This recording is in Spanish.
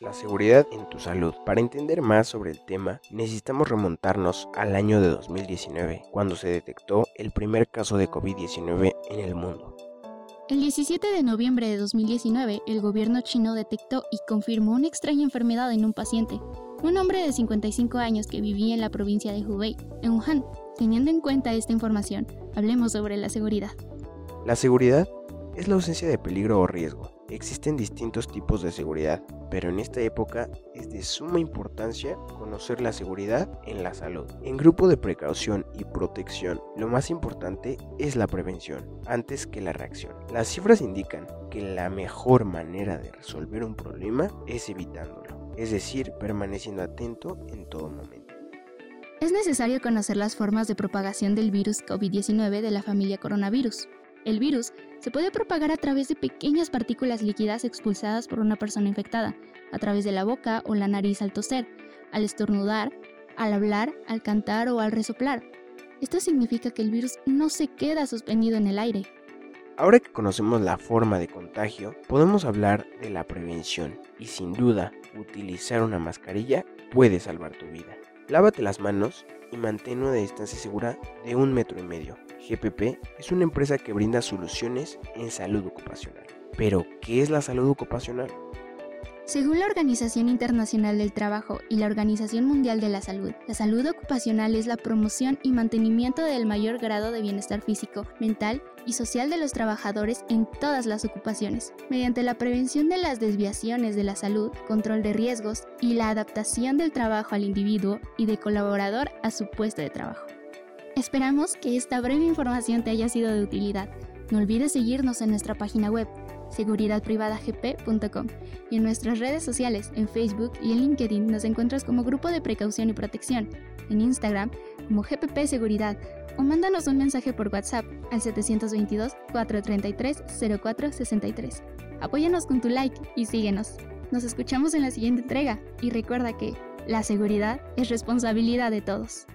La seguridad en tu salud. Para entender más sobre el tema, necesitamos remontarnos al año de 2019, cuando se detectó el primer caso de COVID-19 en el mundo. El 17 de noviembre de 2019, el gobierno chino detectó y confirmó una extraña enfermedad en un paciente, un hombre de 55 años que vivía en la provincia de Hubei, en Wuhan. Teniendo en cuenta esta información, hablemos sobre la seguridad. La seguridad es la ausencia de peligro o riesgo. Existen distintos tipos de seguridad, pero en esta época es de suma importancia conocer la seguridad en la salud. En grupo de precaución y protección, lo más importante es la prevención antes que la reacción. Las cifras indican que la mejor manera de resolver un problema es evitándolo, es decir, permaneciendo atento en todo momento. Es necesario conocer las formas de propagación del virus COVID-19 de la familia coronavirus. El virus se puede propagar a través de pequeñas partículas líquidas expulsadas por una persona infectada, a través de la boca o la nariz al toser, al estornudar, al hablar, al cantar o al resoplar. Esto significa que el virus no se queda suspendido en el aire. Ahora que conocemos la forma de contagio, podemos hablar de la prevención y sin duda, utilizar una mascarilla puede salvar tu vida. Lávate las manos y mantén una distancia segura de un metro y medio. GPP es una empresa que brinda soluciones en salud ocupacional. Pero, ¿qué es la salud ocupacional? Según la Organización Internacional del Trabajo y la Organización Mundial de la Salud, la salud ocupacional es la promoción y mantenimiento del mayor grado de bienestar físico, mental y social de los trabajadores en todas las ocupaciones, mediante la prevención de las desviaciones de la salud, control de riesgos y la adaptación del trabajo al individuo y de colaborador a su puesto de trabajo. Esperamos que esta breve información te haya sido de utilidad. No olvides seguirnos en nuestra página web seguridadprivadagp.com y en nuestras redes sociales, en Facebook y en LinkedIn nos encuentras como Grupo de Precaución y Protección, en Instagram como GPP Seguridad o mándanos un mensaje por WhatsApp al 722-433-0463. Apóyanos con tu like y síguenos. Nos escuchamos en la siguiente entrega y recuerda que la seguridad es responsabilidad de todos.